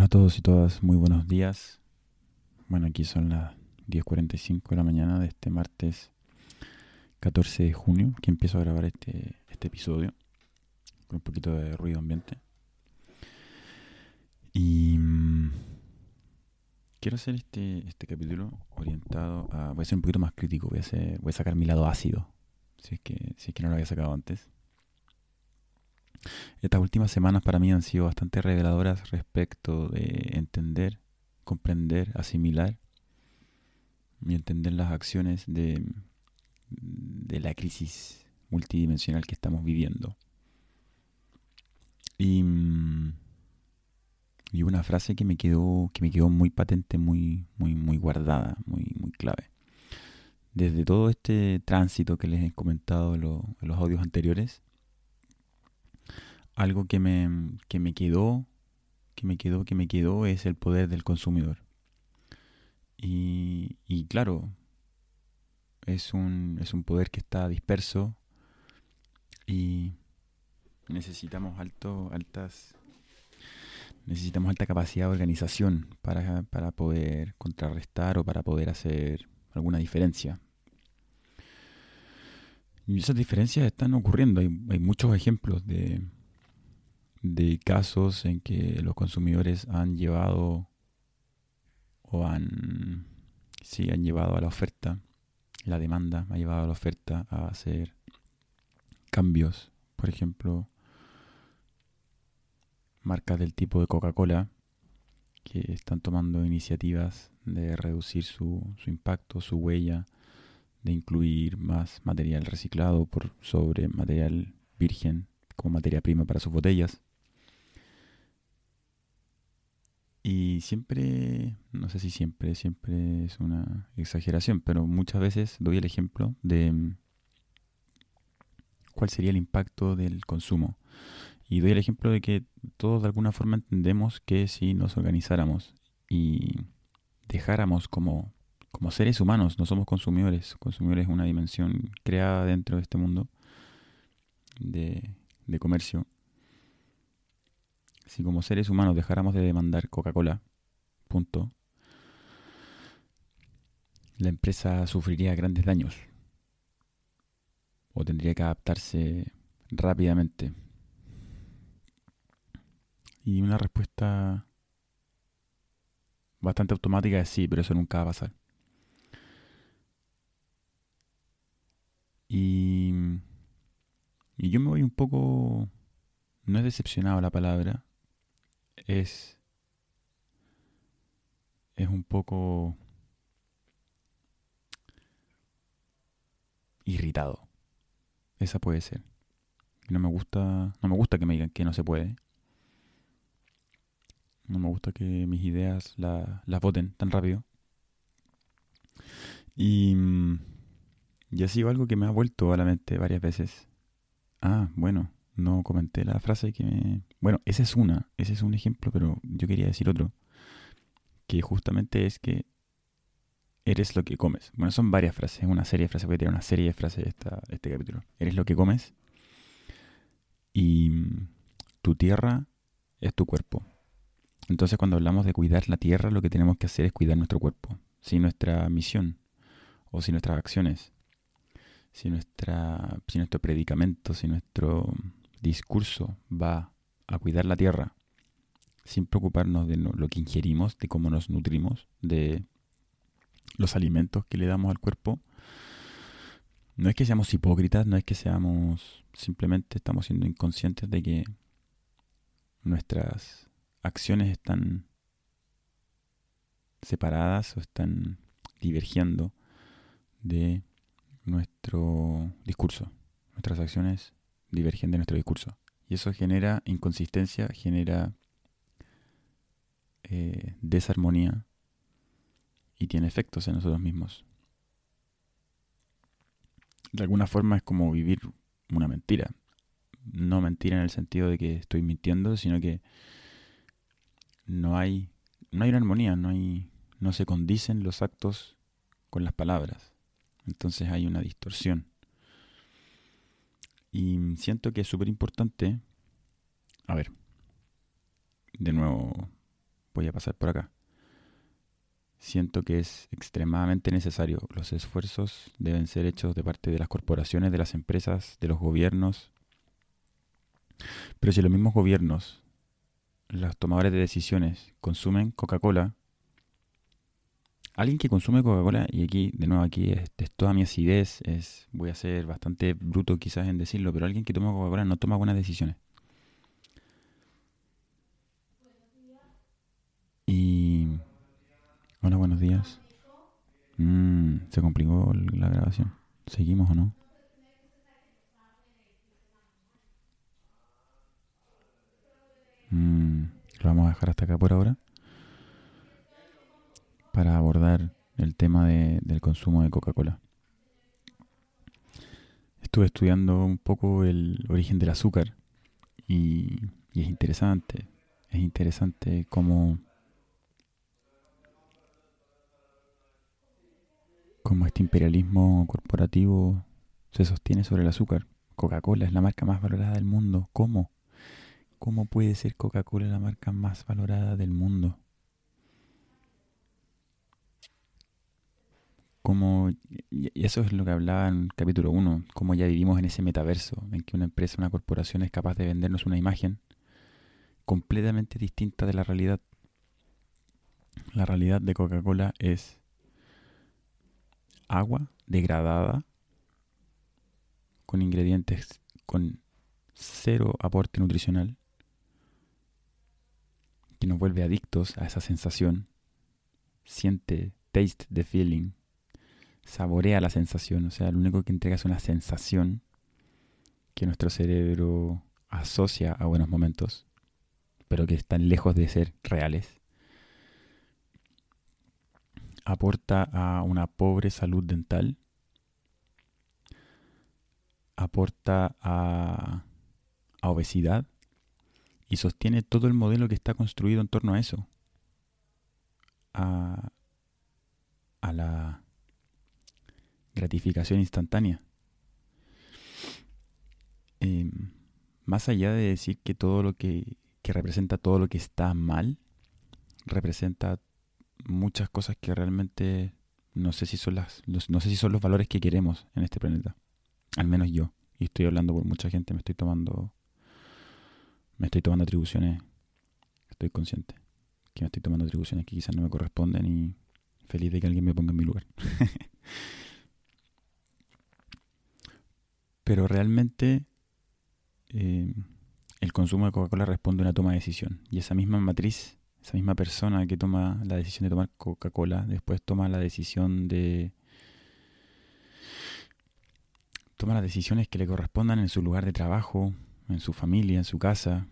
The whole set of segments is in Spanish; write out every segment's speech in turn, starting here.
Hola a todos y todas, muy buenos días. Bueno, aquí son las 10.45 de la mañana de este martes 14 de junio que empiezo a grabar este, este episodio con un poquito de ruido ambiente. Y mm, quiero hacer este, este capítulo orientado a... Voy a ser un poquito más crítico, voy a, hacer, voy a sacar mi lado ácido, si es, que, si es que no lo había sacado antes. Estas últimas semanas para mí han sido bastante reveladoras respecto de entender, comprender, asimilar y entender las acciones de, la crisis multidimensional que estamos viviendo. Y, y, una frase que me quedó, que me quedó muy patente, muy, muy, muy guardada, muy, muy clave. Desde todo este tránsito que les he comentado en los audios anteriores, algo que me, que me quedó, que me quedó, que me quedó es el poder del consumidor. Y, y claro, es un, es un poder que está disperso y necesitamos alto, altas necesitamos alta capacidad de organización para, para poder contrarrestar o para poder hacer alguna diferencia. Y esas diferencias están ocurriendo. Hay, hay muchos ejemplos de, de casos en que los consumidores han llevado o han, sí, han llevado a la oferta, la demanda ha llevado a la oferta a hacer cambios. Por ejemplo, marcas del tipo de Coca-Cola que están tomando iniciativas de reducir su, su impacto, su huella, de incluir más material reciclado por sobre material virgen como materia prima para sus botellas. Y siempre, no sé si siempre, siempre es una exageración, pero muchas veces doy el ejemplo de mm, cuál sería el impacto del consumo. Y doy el ejemplo de que todos de alguna forma entendemos que si nos organizáramos y dejáramos como, como seres humanos, no somos consumidores, consumidores es una dimensión creada dentro de este mundo de, de comercio, si como seres humanos dejáramos de demandar Coca-Cola, punto, la empresa sufriría grandes daños o tendría que adaptarse rápidamente. Y una respuesta bastante automática es sí, pero eso nunca va a pasar. Y, y yo me voy un poco, no es decepcionado la palabra, es, es un poco irritado. Esa puede ser. No me gusta, no me gusta que me digan que no se puede. No me gusta que mis ideas las voten tan rápido. Y, y ha sido algo que me ha vuelto a la mente varias veces. Ah, bueno, no comenté la frase que me... Bueno, esa es una, ese es un ejemplo, pero yo quería decir otro, que justamente es que eres lo que comes. Bueno, son varias frases, una serie de frases, voy a tirar una serie de frases de, esta, este capítulo. Eres lo que comes y tu tierra es tu cuerpo. Entonces cuando hablamos de cuidar la tierra, lo que tenemos que hacer es cuidar nuestro cuerpo. Si nuestra misión o si nuestras acciones, si, nuestra, si nuestro predicamento, si nuestro discurso va a cuidar la tierra sin preocuparnos de lo que ingerimos, de cómo nos nutrimos, de los alimentos que le damos al cuerpo, no es que seamos hipócritas, no es que seamos, simplemente estamos siendo inconscientes de que nuestras acciones están separadas o están divergiendo de nuestro discurso. Nuestras acciones divergen de nuestro discurso. Y eso genera inconsistencia, genera eh, desarmonía y tiene efectos en nosotros mismos. De alguna forma es como vivir una mentira. No mentira en el sentido de que estoy mintiendo, sino que no hay, no hay una armonía, no, hay, no se condicen los actos con las palabras. Entonces hay una distorsión. Y siento que es súper importante, a ver, de nuevo, voy a pasar por acá. Siento que es extremadamente necesario. Los esfuerzos deben ser hechos de parte de las corporaciones, de las empresas, de los gobiernos. Pero si los mismos gobiernos, los tomadores de decisiones, consumen Coca-Cola, alguien que consume Coca-Cola, y aquí, de nuevo, aquí es, toda mi acidez, es, voy a ser bastante bruto quizás en decirlo, pero alguien que toma Coca-Cola no toma buenas decisiones. Y... Hola, buenos días. Mm, se complicó la grabación. ¿Seguimos o no? Mm, lo vamos a dejar hasta acá por ahora para abordar el tema del consumo de Coca-Cola. Estuve estudiando un poco el origen del azúcar y, y es interesante, es interesante cómo, cómo este imperialismo corporativo se sostiene sobre el azúcar. Coca-Cola es la marca más valorada del mundo. ¿Cómo? ¿Cómo puede ser Coca-Cola la marca más valorada del mundo? Como, y eso es lo que hablaba en capítulo 1, cómo ya vivimos en ese metaverso, en que una empresa, una corporación es capaz de vendernos una imagen completamente distinta de la realidad. La realidad de Coca-Cola es agua degradada con ingredientes con cero aporte nutricional que nos vuelve adictos a esa sensación. Siente, taste the feeling saborea la sensación, o sea, lo único que entrega es una sensación que nuestro cerebro asocia a buenos momentos, pero que están lejos de ser reales. Aporta a una pobre salud dental. Aporta a, a obesidad y sostiene todo el modelo que está construido en torno a eso. A, a la gratificación instantánea. Em, más allá de decir que todo lo que, que representa todo lo que está mal, representa muchas cosas que realmente no sé si son las no sé si son los valores que queremos en este planeta. Al menos yo. Y estoy hablando por mucha gente me estoy tomando me estoy tomando atribuciones. Estoy consciente que me estoy tomando atribuciones que quizás no me corresponden y feliz de que alguien me ponga en mi lugar Pero realmente eh, el consumo de Coca-Cola responde a una toma de decisión. Y esa misma matriz, esa misma persona que toma la decisión de tomar Coca-Cola, después toma la decisión de... Toma las decisiones que le correspondan en su lugar de trabajo, en su familia, en su casa.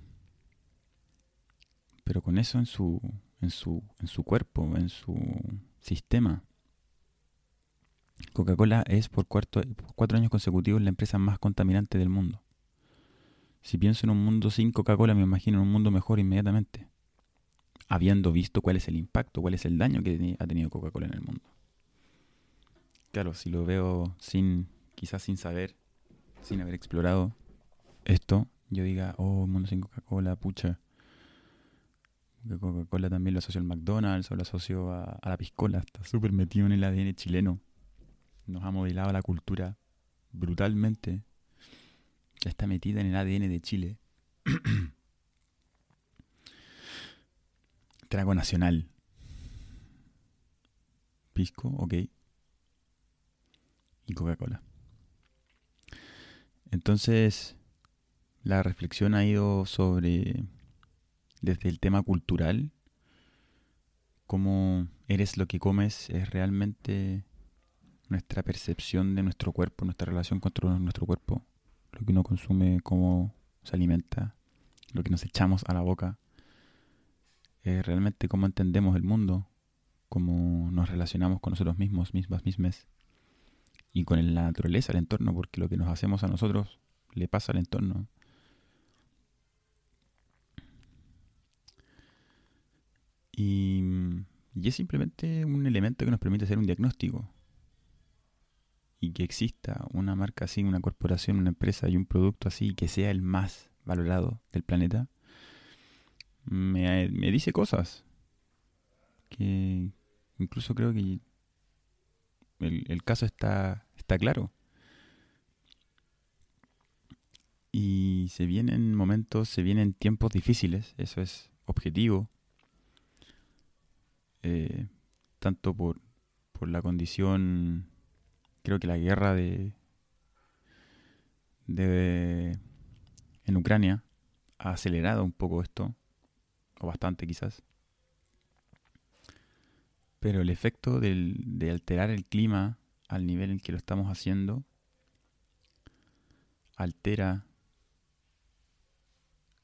Pero con eso en su, en su, en su cuerpo, en su sistema. Coca-Cola es por, cuatro años consecutivos la empresa más contaminante del mundo. Si pienso en un mundo sin Coca-Cola, me imagino un mundo mejor inmediatamente, habiendo visto cuál es el impacto, cuál es el daño que ha tenido Coca-Cola en el mundo. Claro, si lo veo sin, quizás sin saber, sin haber explorado esto, yo diga, oh, un mundo sin Coca-Cola, pucha. Coca-Cola también lo asocio al McDonald's o lo asocio a, a la piscola, está súper metido en el ADN chileno nos ha modelado la cultura brutalmente, ya está metida en el ADN de Chile. Trago nacional. Pisco, ok. Y Coca-Cola. Entonces, la reflexión ha ido sobre, desde el tema cultural, cómo eres lo que comes es realmente nuestra percepción de nuestro cuerpo, nuestra relación con nuestro cuerpo, lo que uno consume, cómo se alimenta, lo que nos echamos a la boca, realmente cómo entendemos el mundo, cómo nos relacionamos con nosotros mismos, mismas, mismas, y con la naturaleza, el entorno, porque lo que nos hacemos a nosotros le pasa al entorno. Y, y es simplemente un elemento que nos permite hacer un diagnóstico y que exista una marca así, una corporación, una empresa y un producto así que sea el más valorado del planeta, me, dice cosas. que incluso creo que el, el caso está, está claro. Y se vienen momentos, se vienen tiempos difíciles, eso es objetivo. Eh, tanto por, por la condición, creo que la guerra de, de en Ucrania ha acelerado un poco esto, o bastante quizás. Pero el efecto de alterar el clima al nivel en que lo estamos haciendo altera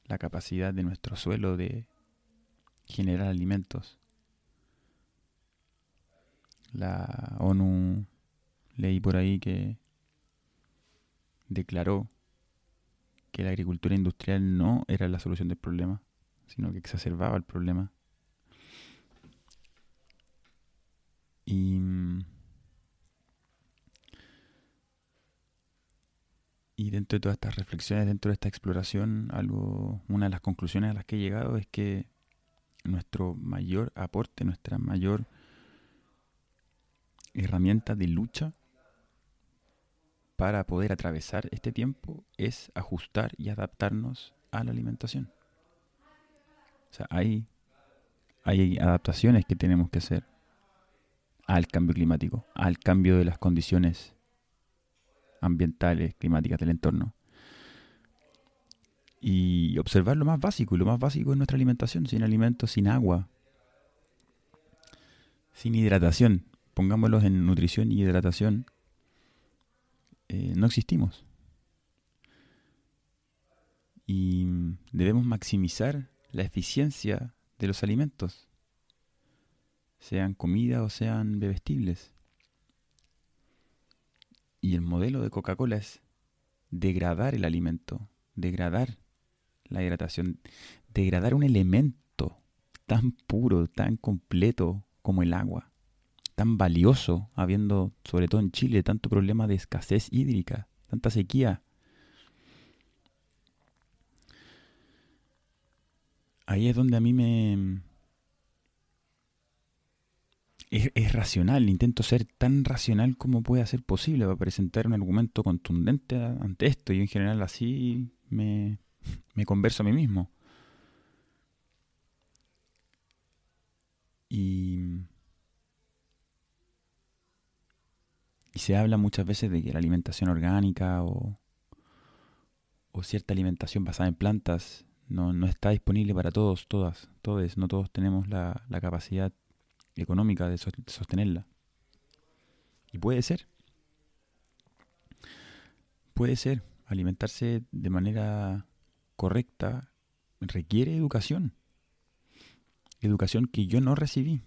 la capacidad de nuestro suelo de generar alimentos. La ONU leí por ahí que declaró que la agricultura industrial no era la solución del problema, sino que exacerbaba el problema. Y, y dentro de todas estas reflexiones, dentro de esta exploración, algo, una de las conclusiones a las que he llegado es que nuestro mayor aporte, nuestra mayor herramienta de lucha para poder atravesar este tiempo es ajustar y adaptarnos a la alimentación. O sea, hay, adaptaciones que tenemos que hacer al cambio climático, al cambio de las condiciones ambientales, climáticas del entorno. Y observar lo más básico, y lo más básico es nuestra alimentación, sin alimentos, sin agua, sin hidratación. Pongámoslos en nutrición y hidratación, eh, no existimos. Y debemos maximizar la eficiencia de los alimentos, sean comida o sean bebestibles. Y el modelo de Coca-Cola es degradar el alimento, degradar la hidratación, degradar un elemento tan puro, tan completo como el agua tan valioso, habiendo, sobre todo en Chile, tanto problema de escasez hídrica, tanta sequía. Ahí es donde a mí me... Es, racional, intento ser tan racional como pueda ser posible para presentar un argumento contundente ante esto y en general así me, me converso a mí mismo. Y se habla muchas veces de que la alimentación orgánica o, cierta alimentación basada en plantas no, está disponible para todos, todas, todos. No todos tenemos la, capacidad económica de, sostenerla. Y puede ser. Puede ser. Alimentarse de manera correcta requiere educación. Educación que yo no recibí.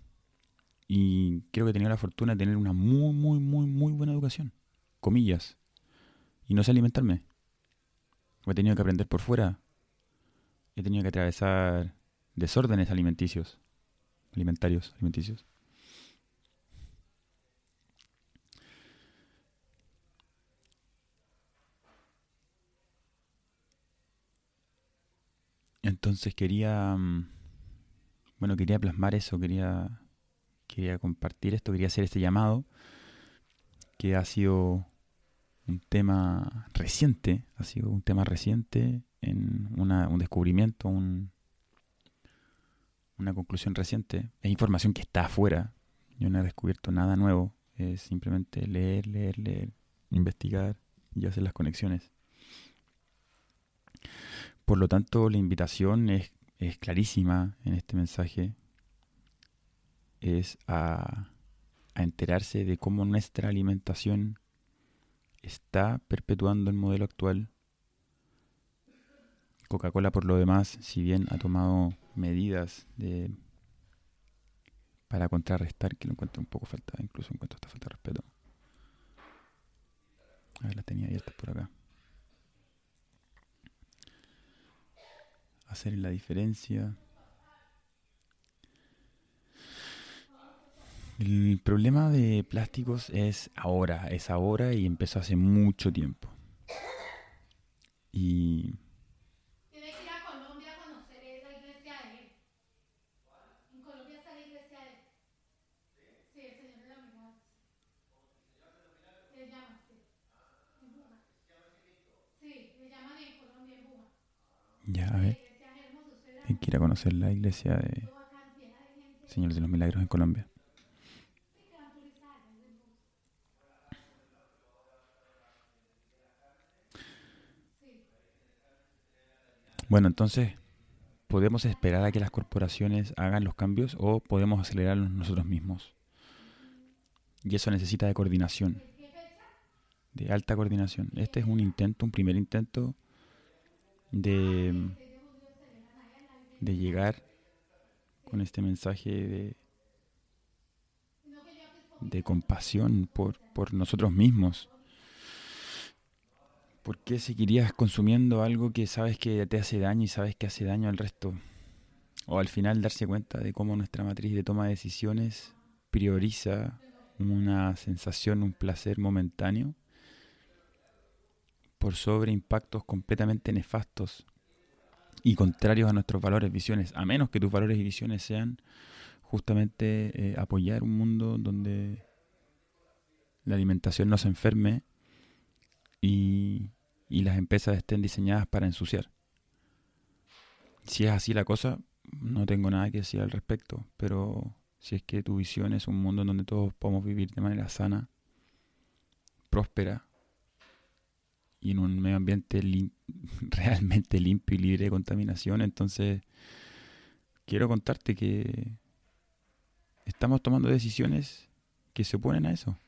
Y creo que he tenido la fortuna de tener una muy, muy, muy, muy buena educación. Comillas. Y no sé alimentarme. He tenido que aprender por fuera. He tenido que atravesar desórdenes alimenticios. Alimentarios, alimenticios. Entonces quería, mm, bueno, quería plasmar eso, quería quería compartir esto, quería hacer este llamado, que ha sido un tema reciente, ha sido un tema reciente en un descubrimiento, un, una conclusión reciente. Es información que está afuera. Yo no he descubierto nada nuevo. Es simplemente leer, leer, leer, investigar y hacer las conexiones. Por lo tanto, la invitación es, es clarísima en este mensaje es a, enterarse de cómo nuestra alimentación está perpetuando el modelo actual. Coca-Cola, por lo demás, si bien ha tomado medidas de para contrarrestar, que lo encuentro un poco falta, incluso encuentro esta falta de respeto. A ver, la tenía abiertas por acá. Hacer la diferencia. El problema de plásticos es ahora, es ahora y empezó hace mucho tiempo. Y Ya, a ver. Hay que ir a conocer la iglesia de Señor de los Milagros en Colombia. Bueno, entonces, ¿podemos esperar a que las corporaciones hagan los cambios o podemos acelerarlos nosotros mismos? Y eso necesita de coordinación, de alta coordinación. Este es un intento, un primer intento de, de llegar con este mensaje de, de compasión por, por nosotros mismos. ¿Por qué seguirías consumiendo algo que sabes que te hace daño y sabes que hace daño al resto? O al final darse cuenta de cómo nuestra matriz de toma de decisiones prioriza una sensación, un placer momentáneo por sobre impactos completamente nefastos y contrarios a nuestros valores, visiones, a menos que tus valores y visiones sean justamente eh, apoyar un mundo donde la alimentación no se enferme y, y las empresas estén diseñadas para ensuciar. Si es así la cosa, no tengo nada que decir al respecto, pero si es que tu visión es un mundo en donde todos podemos vivir de manera sana, próspera y en un medio ambiente realmente limpio y libre de contaminación, entonces quiero contarte que estamos tomando decisiones que se oponen a eso.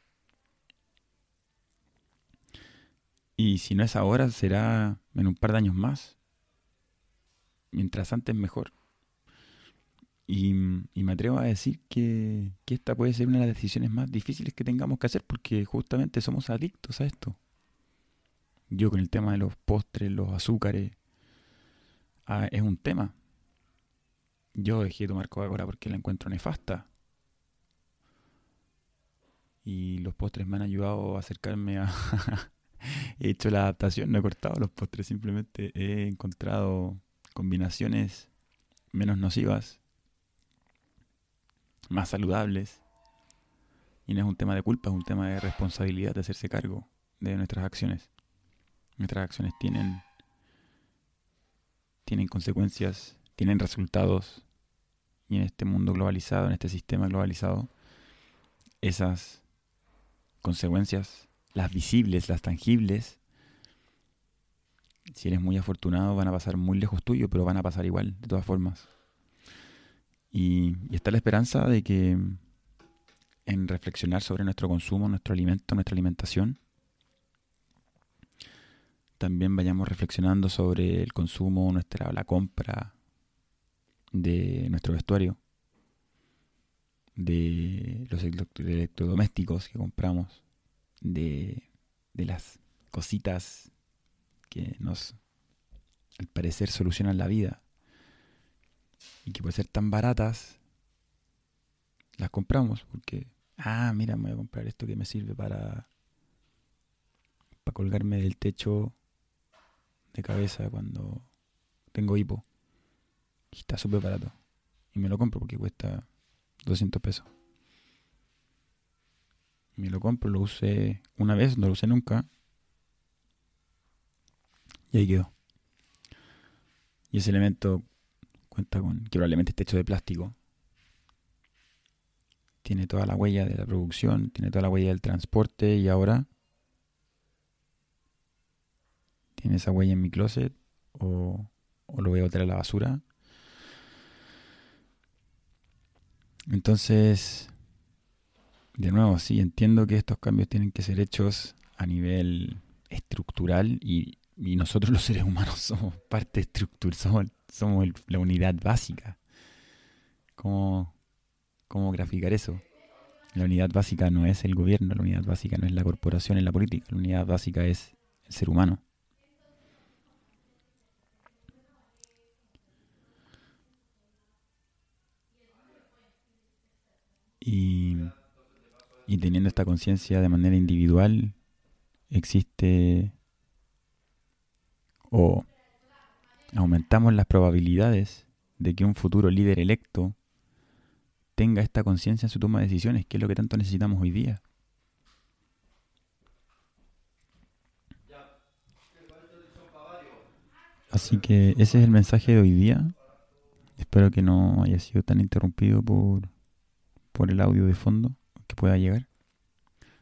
Y si no es ahora, será en un par de años más. Mientras antes mejor. Y, me atrevo a decir que, que, esta puede ser una de las decisiones más difíciles que tengamos que hacer porque justamente somos adictos a esto. Yo con el tema de los postres, los azúcares, ah, es un tema. Yo dejé de tomar Coca-Cola porque la encuentro nefasta. Y los postres me han ayudado a acercarme a... he hecho la adaptación, no he cortado los postres, simplemente he encontrado combinaciones menos nocivas, más saludables. Y no es un tema de culpa, es un tema de responsabilidad, de hacerse cargo de nuestras acciones. Nuestras acciones tienen, tienen consecuencias, tienen resultados. Y en este mundo globalizado, en este sistema globalizado, esas consecuencias, las visibles, las tangibles, si eres muy afortunado, van a pasar muy lejos tuyo, pero van a pasar igual, de todas formas. Y, y, está la esperanza de que en reflexionar sobre nuestro consumo, nuestro alimento, nuestra alimentación, también vayamos reflexionando sobre el consumo, nuestra la compra de nuestro vestuario, de los electrodomésticos que compramos, de, de las cositas que nos al parecer solucionan la vida y que por ser tan baratas las compramos porque ah mira me voy a comprar esto que me sirve para para colgarme del techo de cabeza cuando tengo hipo. Y está súper barato. Y me lo compro porque cuesta 200 pesos. Me lo compro, lo usé una vez, no lo usé nunca. Y ahí quedó. Y ese elemento cuenta con que probablemente esté hecho de plástico. Tiene toda la huella de la producción, tiene toda la huella del transporte y ahora tiene esa huella en mi closet o, lo voy a botar a la basura. Entonces, de nuevo, sí, entiendo que estos cambios tienen que ser hechos a nivel estructural y, nosotros los seres humanos somos parte estructural, somos, somos la unidad básica. ¿Cómo, ¿Cómo graficar eso? La unidad básica no es el gobierno, la unidad básica no es la corporación en la política, la unidad básica es el ser humano. Y, teniendo esta conciencia de manera individual, existe o aumentamos las probabilidades de que un futuro líder electo tenga esta conciencia en su toma de decisiones, que es lo que tanto necesitamos hoy día. Así que ese es el mensaje de hoy día. Espero que no haya sido tan interrumpido por, por el audio de fondo que pueda llegar.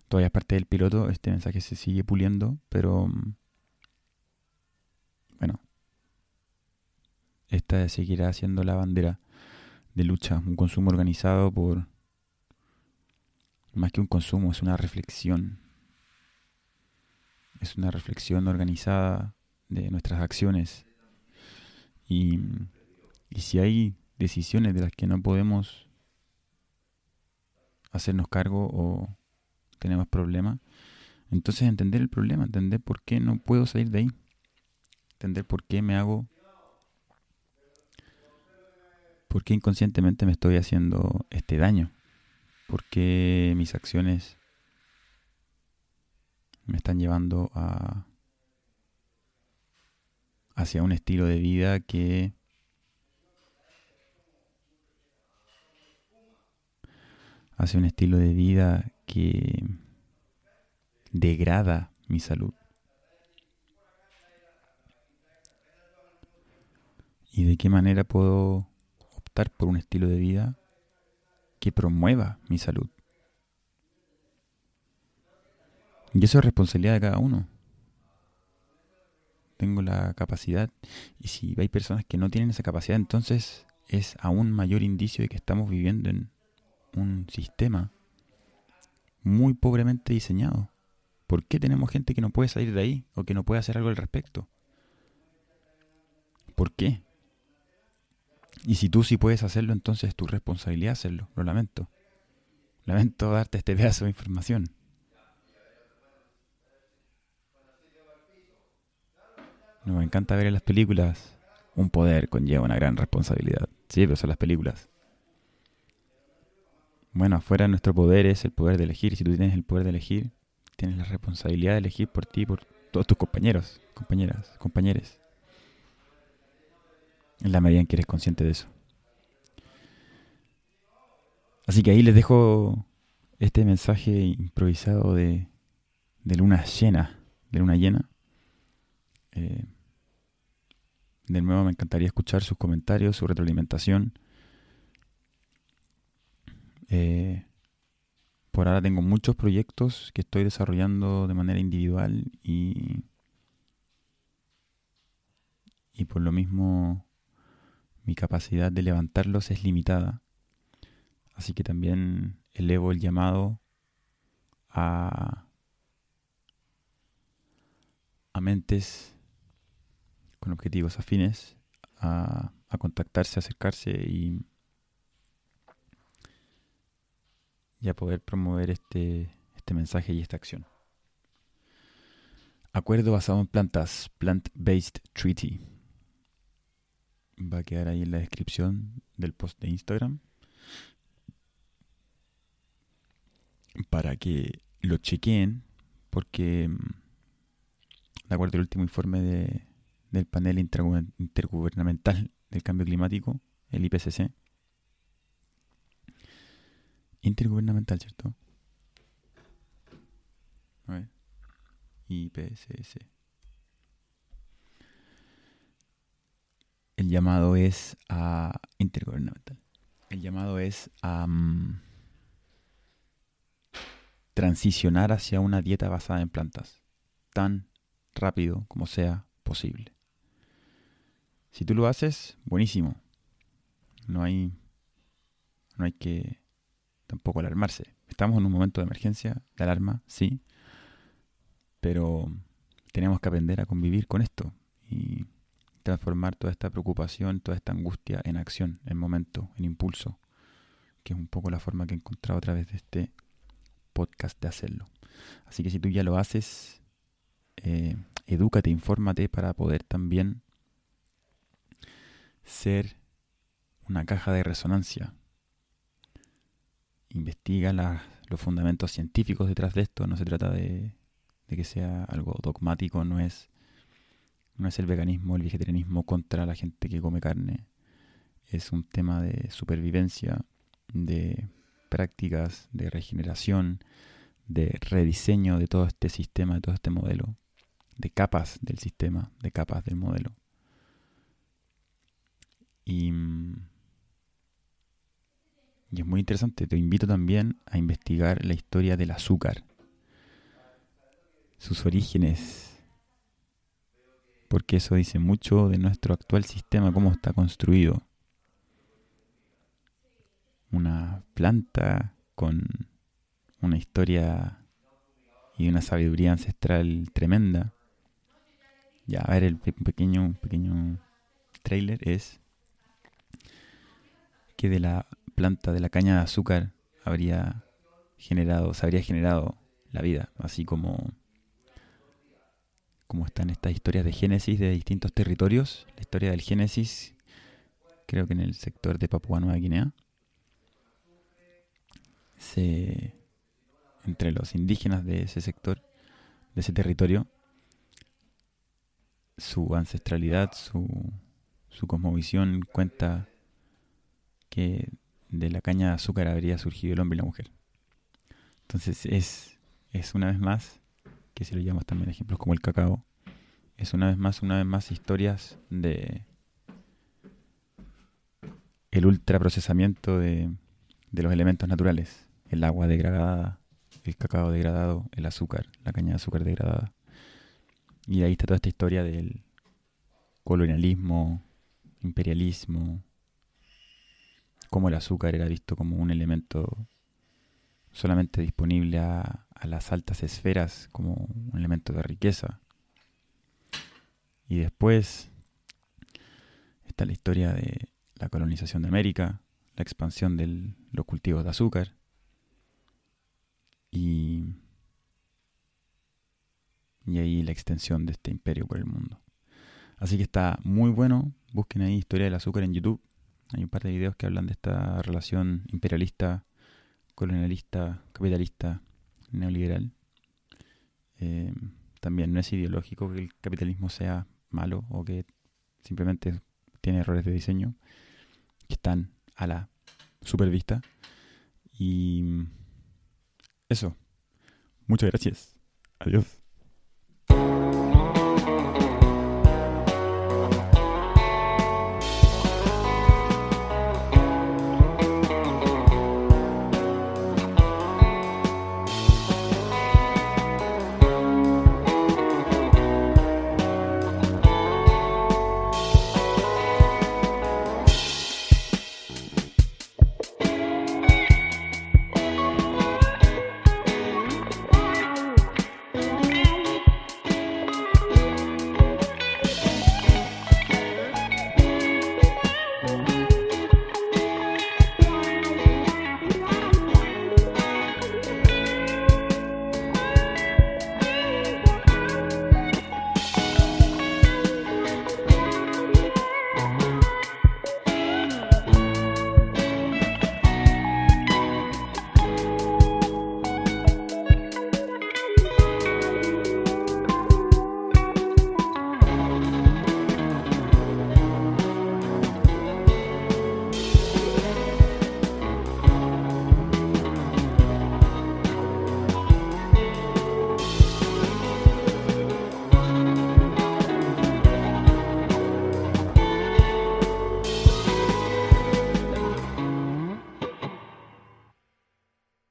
Todavía es parte del piloto, este mensaje se sigue puliendo, pero mm, bueno, esta seguirá siendo la bandera de lucha, un consumo organizado por, más que un consumo, es una reflexión. Es una reflexión organizada de nuestras acciones. Y y si hay decisiones de las que no podemos hacernos cargo o tenemos problemas, entonces entender el problema, entender por qué no puedo salir de ahí, entender por qué me hago, por qué inconscientemente me estoy haciendo este daño, por qué mis acciones me están llevando a hacia un estilo de vida que hacia un estilo de vida que degrada mi salud. ¿Y de qué manera puedo optar por un estilo de vida que promueva mi salud? Y eso es responsabilidad de cada uno. Tengo la capacidad y si hay personas que no tienen esa capacidad, entonces es aún mayor indicio de que estamos viviendo en un sistema muy pobremente diseñado. ¿Por qué tenemos gente que no puede salir de ahí o que no puede hacer algo al respecto? ¿Por qué? Y si tú sí puedes hacerlo, entonces es tu responsabilidad hacerlo. Lo lamento. Lamento darte este pedazo de información. me encanta ver en las películas. Un poder conlleva una gran responsabilidad. Sí, pero son las películas. Bueno, afuera nuestro poder es el poder de elegir. Si tú tienes el poder de elegir, tienes la responsabilidad de elegir por ti por todos tus compañeros, compañeras, compañeros. En la medida en que eres consciente de eso. Así que ahí les dejo este mensaje improvisado de, de luna llena, de luna llena. Eh, de nuevo me encantaría escuchar sus comentarios, su retroalimentación. Eh, por ahora tengo muchos proyectos que estoy desarrollando de manera individual y, y por lo mismo mi capacidad de levantarlos es limitada. Así que también elevo el llamado a, a mentes con objetivos afines a, a contactarse, acercarse y y a poder promover este, este mensaje y esta acción. Acuerdo basado en plantas, Plant-Based Treaty. Va a quedar ahí en la descripción del post de Instagram. Para que lo chequeen, porque mm, de acuerdo al último informe de, del panel intergubernamental del cambio climático, el IPCC, intergubernamental, ¿cierto? A ver. IPCC. El llamado es a intergubernamental. El llamado es a mm, transicionar hacia una dieta basada en plantas tan rápido como sea posible. Si tú lo haces, buenísimo. No hay no hay que tampoco alarmarse. Estamos en un momento de emergencia, de alarma, sí, pero tenemos que aprender a convivir con esto y transformar toda esta preocupación, toda esta angustia en acción, en momento, en impulso, que es un poco la forma que he encontrado a través de este podcast de hacerlo. Así que si tú ya lo haces, eh, edúcate, infórmate para poder también ser una caja de resonancia investiga los fundamentos científicos detrás de esto. No se trata de, que sea algo dogmático, no es, no es el veganismo, el vegetarianismo contra la gente que come carne. Es un tema de supervivencia, de prácticas, de regeneración, de rediseño de todo este sistema, de todo este modelo, de capas del sistema, de capas del modelo. Y, y es muy interesante. Te invito también a investigar la historia del azúcar, sus orígenes, porque eso dice mucho de nuestro actual sistema, cómo está construido. Una planta con una historia y una sabiduría ancestral tremenda. Ya, a ver, el pequeño, pequeño trailer es que de la planta de la caña de azúcar habría generado, se habría generado la vida, así como como están estas historias de Génesis de distintos territorios. La historia del Génesis, creo que en el sector de Papua Nueva Guinea, entre los indígenas de ese sector, de ese territorio, su ancestralidad, su, su cosmovisión cuenta que de la caña de azúcar habría surgido el hombre y la mujer. Entonces es, es una vez más que si lo llamas también ejemplos como el cacao, es una vez más, una vez más historias de el ultraprocesamiento de, de los elementos naturales, el agua degradada, el cacao degradado, el azúcar, la caña de azúcar degradada. Y ahí está toda esta historia del colonialismo, imperialismo, cómo el azúcar era visto como un elemento solamente disponible a, las altas esferas como un elemento de riqueza. Y después está la historia de la colonización de América, la expansión de los cultivos de azúcar y, y ahí la extensión de este imperio por el mundo. Así que está muy bueno. Busquen ahí Historia del Azúcar en YouTube. Hay un par de videos que hablan de esta relación imperialista, colonialista, capitalista neoliberal. Eh, también no es ideológico que el capitalismo sea malo o que simplemente tiene errores de diseño que están a la super vista. Y eso. Muchas gracias. Adiós.